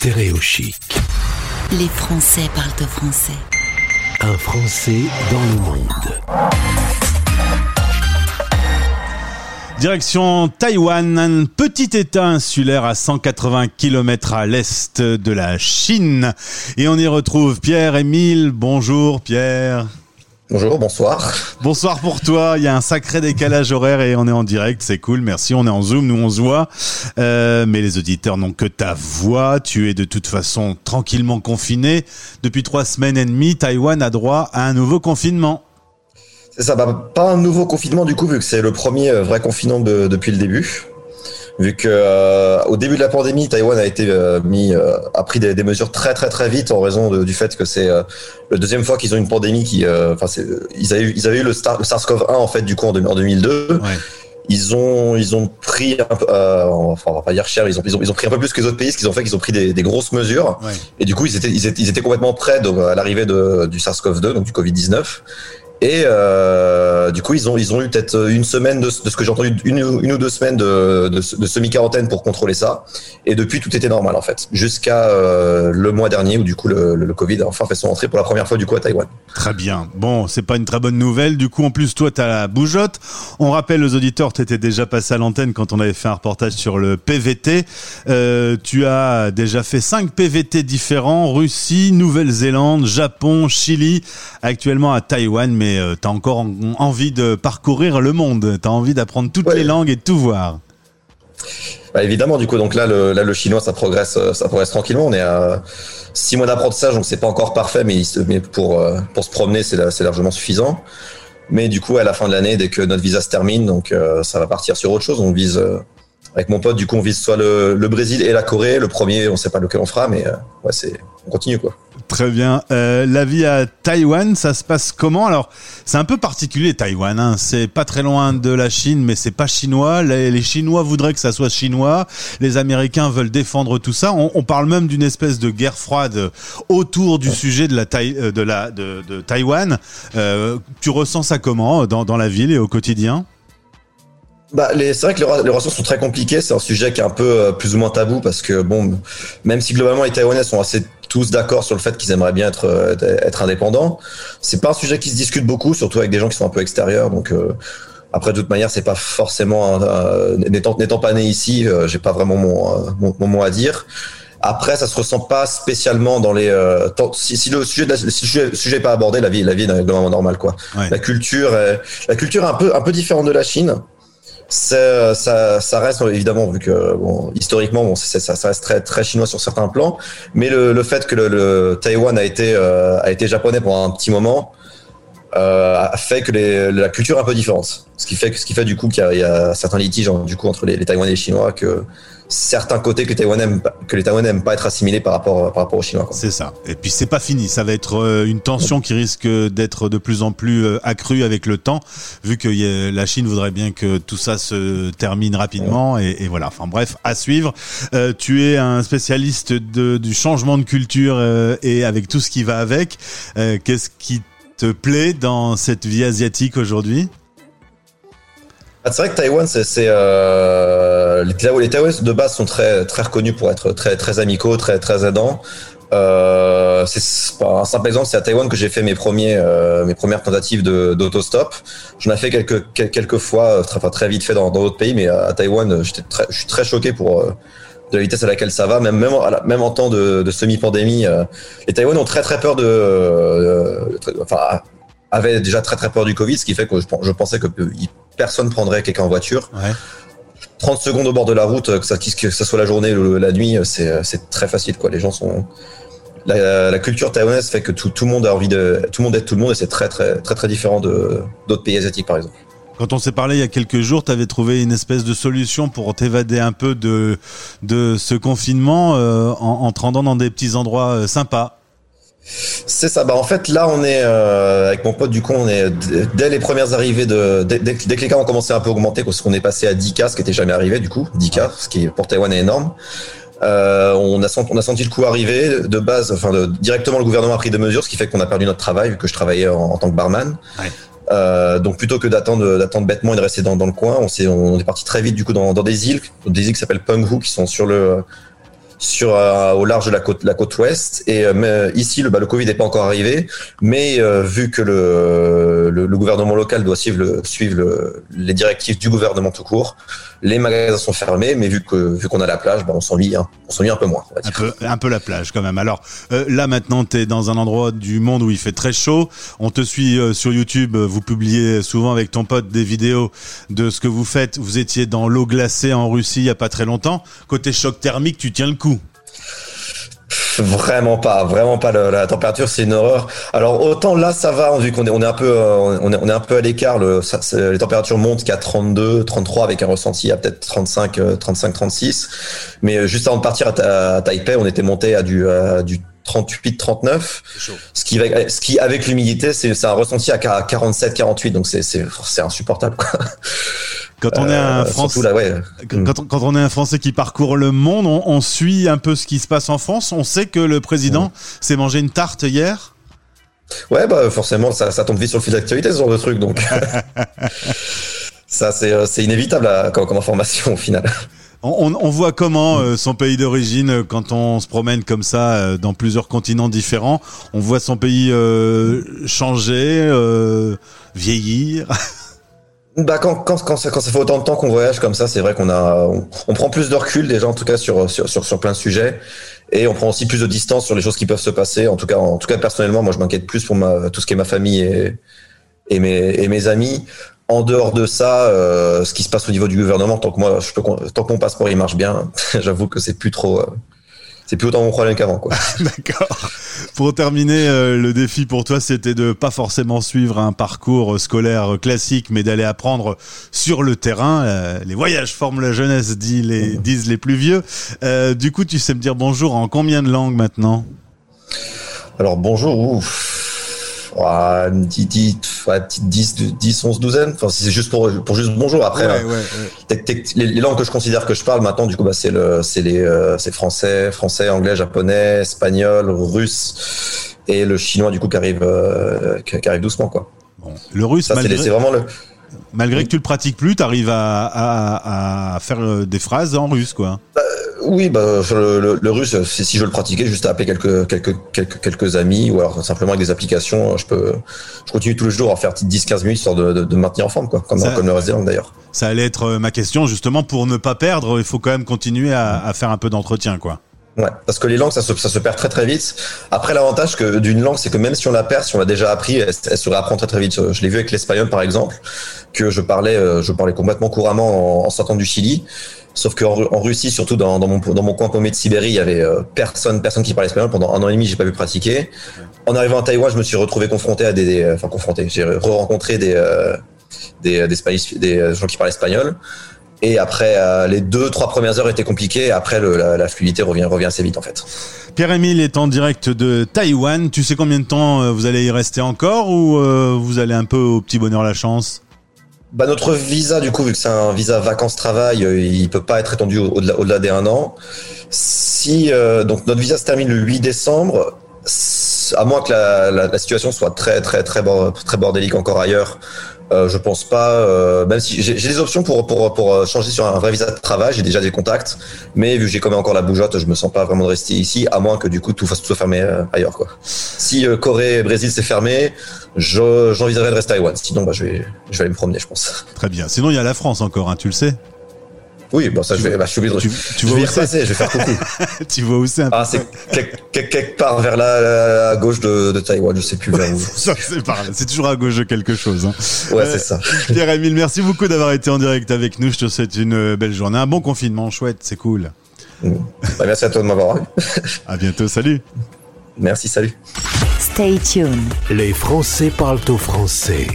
Stéréo chic. Les Français parlent au français. Un Français dans le monde. Direction Taïwan, un petit état insulaire à 180 km à l'est de la Chine. Et on y retrouve Pierre-Émile. Bonjour Pierre. Bonjour, bonsoir. Bonsoir pour toi. Il y a un sacré décalage horaire et on est en direct. C'est cool. Merci. On est en Zoom. Nous, on se voit. Euh, mais les auditeurs n'ont que ta voix. Tu es de toute façon tranquillement confiné. Depuis trois semaines et demie, Taïwan a droit à un nouveau confinement. C'est ça. Bah, pas un nouveau confinement du coup, vu que c'est le premier euh, vrai confinement de, depuis le début vu que euh, au début de la pandémie, Taïwan a été euh, mis euh, a pris des, des, mesures très très très vite en raison de, du fait que c'est euh, la deuxième fois qu'ils ont une pandémie qui, enfin, ils avaient eu, ils avaient eu le, le SARS-CoV-1 en fait du coup en, en 2002. Ouais. Ils ont ils ont pris un peu, enfin on va pas dire cher, ils ont, ils ont ils ont pris un peu plus que les autres pays, ce qu'ils ont fait qu'ils ont pris des, des grosses mesures ouais. et du coup ils étaient ils étaient, ils étaient complètement prêts donc, à l'arrivée du SARS-CoV-2 donc du Covid-19 et euh, du coup, ils ont ils ont eu peut-être une semaine de, ce que j'ai entendu, une, une, ou deux semaines de, de, de semi-quarantaine pour contrôler ça. Et depuis, tout était normal en fait, jusqu'à euh, le mois dernier où du coup le, le, Covid a enfin fait son entrée pour la première fois du coup à Taïwan. Très bien. Bon, c'est pas une très bonne nouvelle. Du coup, en plus, toi, t'as la bougeotte. On rappelle aux auditeurs, t'étais déjà passé à l'antenne quand on avait fait un reportage sur le PVT. Euh, tu as déjà fait cinq PVT différents Russie, Nouvelle-Zélande, Japon, Chili, actuellement à Taïwan, mais euh, tu as encore en, envie de parcourir le monde, tu as envie d'apprendre toutes ouais. les langues et de tout voir. Bah évidemment, du coup, donc là le, là, le chinois, ça progresse, euh, ça progresse tranquillement. On est à six mois d'apprentissage, donc c'est pas encore parfait, mais, mais pour, euh, pour se promener, c'est largement suffisant. Mais du coup, à la fin de l'année, dès que notre visa se termine, donc euh, ça va partir sur autre chose. On vise, euh, avec mon pote, du coup, on vise soit le, le, Brésil et la Corée. Le premier, on sait pas lequel on fera, mais ouais, c'est, on continue quoi. Très bien. Euh, la vie à Taïwan, ça se passe comment? Alors, c'est un peu particulier Taïwan. Hein. C'est pas très loin de la Chine, mais c'est pas chinois. Les, Chinois voudraient que ça soit chinois. Les Américains veulent défendre tout ça. On, parle même d'une espèce de guerre froide autour du sujet de la Thaï, de la de, Taïwan. Euh, tu ressens ça comment dans, dans la ville et au quotidien? Bah, c'est vrai que les, les relations sont très compliquées. C'est un sujet qui est un peu euh, plus ou moins tabou parce que bon, même si globalement les Taïwanais sont assez tous d'accord sur le fait qu'ils aimeraient bien être euh, être indépendants, c'est pas un sujet qui se discute beaucoup, surtout avec des gens qui sont un peu extérieurs. Donc euh, après, de toute manière, c'est pas forcément n'étant n'étant pas né ici, euh, j'ai pas vraiment mon, mon, mon mot à dire. Après, ça se ressent pas spécialement dans les. Euh, si, si, le sujet, de la, si le sujet, le sujet est pas abordé, la vie, la vie est normalement normale, quoi. Ouais. La culture, est, la culture est un peu, un peu différente de la Chine ça, ça, reste évidemment vu que bon, historiquement bon, ça, ça, reste très très chinois sur certains plans, mais le, le fait que le, le Taïwan a été euh, a été japonais pendant un petit moment euh, fait que la culture est un peu différente, ce qui fait ce qui fait du coup qu'il y, a certains litiges hein, du coup entre les, les Taïwanais et les Chinois que certains côtés que les Taïwanais aiment, pas être assimilés par rapport par rapport aux Chinois. C'est ça. Et puis c'est pas fini. Ça va être euh, une tension qui risque d'être de plus en plus euh, accrue avec le temps, vu que la Chine voudrait bien que tout ça se termine rapidement. Et, voilà. Enfin bref, à suivre. Euh, tu es un spécialiste du changement de culture et avec tout ce qui va avec. Qu'est-ce qui te plaît dans cette vie asiatique aujourd'hui ah, c'est vrai que Taïwan, c'est euh, les, les de base sont très très reconnus pour être très très amicaux, très très aidants. Euh, c'est un simple exemple, c'est à Taïwan que j'ai fait mes premiers euh, mes premières tentatives d'autostop. J'en ai fait quelques quelques fois, très, très vite fait dans d'autres pays, mais à Taïwan, j'étais je suis très choqué pour de la vitesse à laquelle ça va, même même en, même en temps de, de semi-pandémie. Euh, les Taïwanais ont très très peur de, euh, enfin avaient déjà très très peur du Covid, ce qui fait que je, je pensais que personne prendrait quelqu'un en voiture. Ouais. 30 secondes au bord de la route, que ça, que ça soit la journée ou la nuit, c'est très facile. Quoi. Les gens sont. La, la, culture taïwanaise fait que tout, tout, le monde a envie de. Tout le monde aide tout le monde et c'est très, très, très, très différent d'autres pays asiatiques, par exemple. Quand on s'est parlé il y a quelques jours, tu avais trouvé une espèce de solution pour t'évader un peu de, de ce confinement euh, en, en te rendant dans des petits endroits euh, sympas. C'est ça. Bah en fait là on est euh, avec mon pote du coup on est dès les premières arrivées de dès, dès, dès, que les cas ont commencé à un peu augmenter parce qu'on est passé à 10 cas ce qui était jamais arrivé du coup 10 cas ce qui pour Taïwan est énorme. Euh, on a senti, on a senti le coup arriver de base enfin de, directement le gouvernement a pris des mesures ce qui fait qu'on a perdu notre travail vu que je travaillais en, en tant que barman. Ouais. Euh, donc plutôt que d'attendre d'attendre bêtement et de rester dans, le coin on s'est on est parti très vite du coup dans, dans des îles des îles qui s'appellent Penghu qui sont sur le sur euh, au large de la côte la côte ouest et euh, mais ici le bah, le Covid n'est pas encore arrivé mais euh, vu que le, le, le gouvernement local doit suivre le, suivre le, les directives du gouvernement tout court les magasins sont fermés mais vu que vu qu'on a la plage bah, on s'ennuie hein, on s'ennuie un peu moins Un peu, un peu la plage quand même. Alors euh, là maintenant, tu es dans un endroit du monde où il fait très chaud. On te suit euh, sur YouTube. euh, Vous publiez souvent avec ton pote des vidéos de ce que vous faites. Vous étiez dans l'eau glacée en Russie il y a pas très longtemps. Côté choc thermique, tu tiens le coup. Vraiment pas, vraiment pas. le- la température, c'est une horreur. Alors autant là, ça va, vu qu'on est, on est un peu, euh, on est, on est un peu à l'écart. Le, les températures montent qu'à 32, 33 avec un ressenti à peut-être 35, euh, 35, 36. Mais euh, juste avant de partir à, à Taipei, on était monté à du, à du 38, 39. Ce qui, va- ce qui avec l'humidité, c'est, un ressenti à 47, 48. Donc c'est, insupportable. Quoi. Quand on est un Euh, Français, surtout là, ouais. quand, on- quand on est un Français qui parcourt le monde, on, on suit un peu ce qui se passe en France. On sait que le président s'est mangé une tarte hier. Ouais, bah forcément, ça, ça tombe vite sur le fil d'actualité, ce genre de truc. Donc, ça, c'est, euh, c'est inévitable à- comme, comme information au final. On, on- voit comment euh, son pays d'origine, euh, quand on se promène comme ça euh, dans plusieurs continents différents, on voit son pays euh, changer, euh, vieillir. Bah quand, quand, quand, ça, quand ça fait autant de temps qu'on voyage comme ça, c'est vrai qu'on a, on, on prend plus de recul déjà en tout cas sur, sur, sur, sur plein de sujets, et on prend aussi plus de distance sur les choses qui peuvent se passer. En tout cas, en tout cas personnellement, moi je m'inquiète plus pour ma, tout ce qui est ma famille et, et, mes, et mes amis. En dehors de ça, euh, ce qui se passe au niveau du gouvernement, tant que moi, je peux, tant que mon passeport il marche bien, j'avoue que c'est plus trop, euh, c'est plus autant mon problème qu'avant quoi. D'accord. Pour terminer, euh, le défi pour toi, c'était de pas forcément suivre un parcours scolaire classique, mais d'aller apprendre sur le terrain. Les voyages forment la jeunesse, dit les, disent les plus vieux. Du coup, tu sais me dire bonjour en combien de langues maintenant? Alors bonjour, ouf. Ouais, une petite, petite, ouais, petite 10, 10, 11, douzaine. Enfin, si c'est juste pour, pour juste bonjour. Après, Ouais, ouais, ouais. tec- tec- les, les langues que je considère que je parle maintenant, du coup, bah, c'est le, c'est les, euh, c'est français, français, anglais, japonais, espagnol, russe et le chinois, du coup, qui arrive, euh, qui, qui arrive doucement, quoi. Bon, le russe, Ça, malgré, les- c'est vraiment le. malgré que tu le pratiques plus, t'arrives à, à, à faire euh, des phrases en russe, quoi. Oui, bah, le, le- le russe, c'est- si je veux le pratiquer, juste à appeler quelques, quelques, quelques, quelques amis ou alors simplement avec des applications, je peux, je continue tous les jours à faire 10-15 minutes histoire de, de, de maintenir en forme, quoi. Comme, Ça- comme le reste des langues d'ailleurs. Ça allait être euh, ma question, justement, pour ne pas perdre, il faut quand même continuer à, à faire un peu d'entretien, quoi. Ouais, parce que les langues, ça se, ça se perd très très vite. Après, l'avantage que d'une langue, c'est que même si on la perd, si on l'a déjà appris, elle, elle se réapprend très très vite. Je l'ai vu avec l'espagnol, par exemple, que je parlais, euh, je parlais complètement couramment en, en sortant du Chili. Sauf qu'en en Russie, surtout dans, mon, coin paumé de Sibérie, il y avait euh, personne, personne qui parlait espagnol. Pendant un an et demi, j'ai pas pu pratiquer. En arrivant à Taïwan, je me suis retrouvé confronté à des, des- enfin confronté, j'ai re-rencontré des, euh, des, des, des gens qui parlaient espagnol. Et après, euh, les deux, trois premières heures étaient compliquées. Après, la, fluidité revient, revient assez vite, en fait. Pierre-Emile est en direct de Taïwan. Tu sais combien de temps euh, vous allez y rester encore ou euh, vous allez un peu au petit bonheur la chance? Bah, notre visa, du coup, vu que c'est un visa vacances-travail, euh, il peut pas être étendu au- au-delà, au-delà des un an. Si, euh, donc, notre visa se termine le 8 décembre, à moins que la, la, la situation soit très, très, très, très bordélique encore ailleurs, euh, je pense pas, euh, même si j'ai, des options pour, pour, pour euh, changer sur un vrai visa de travail, j'ai déjà des contacts, mais vu que j'ai quand même encore la bougeotte, je me sens pas vraiment de rester ici, à moins que du coup tout tout soit fermé euh, ailleurs, quoi. Si euh, Corée et Brésil c'est fermé, je, j'envisagerais de rester à Taïwan. Sinon, bah, je vais, je vais aller me promener, je pense. Très bien. Sinon, il y a la France encore, hein, tu le sais. Oui, bon, ça, je vais, bah, je suis obligé de, Tu, tu je vois vais où y repasser, je vais faire coucou. Tu vois où c'est un peu Ah, c'est quelque, part vers à gauche de, de Taïwan, je sais plus vers où. C'est toujours à gauche de quelque chose. hein. Ouais, Euh, c'est ça. Pierre-Emile, merci beaucoup d'avoir été en direct avec nous. Je te souhaite une euh, belle journée. Un bon confinement, chouette, c'est cool. Bah, merci à toi de m'avoir eu. À bientôt, salut. Merci, salut. Stay tuned. Les Français parlent au français.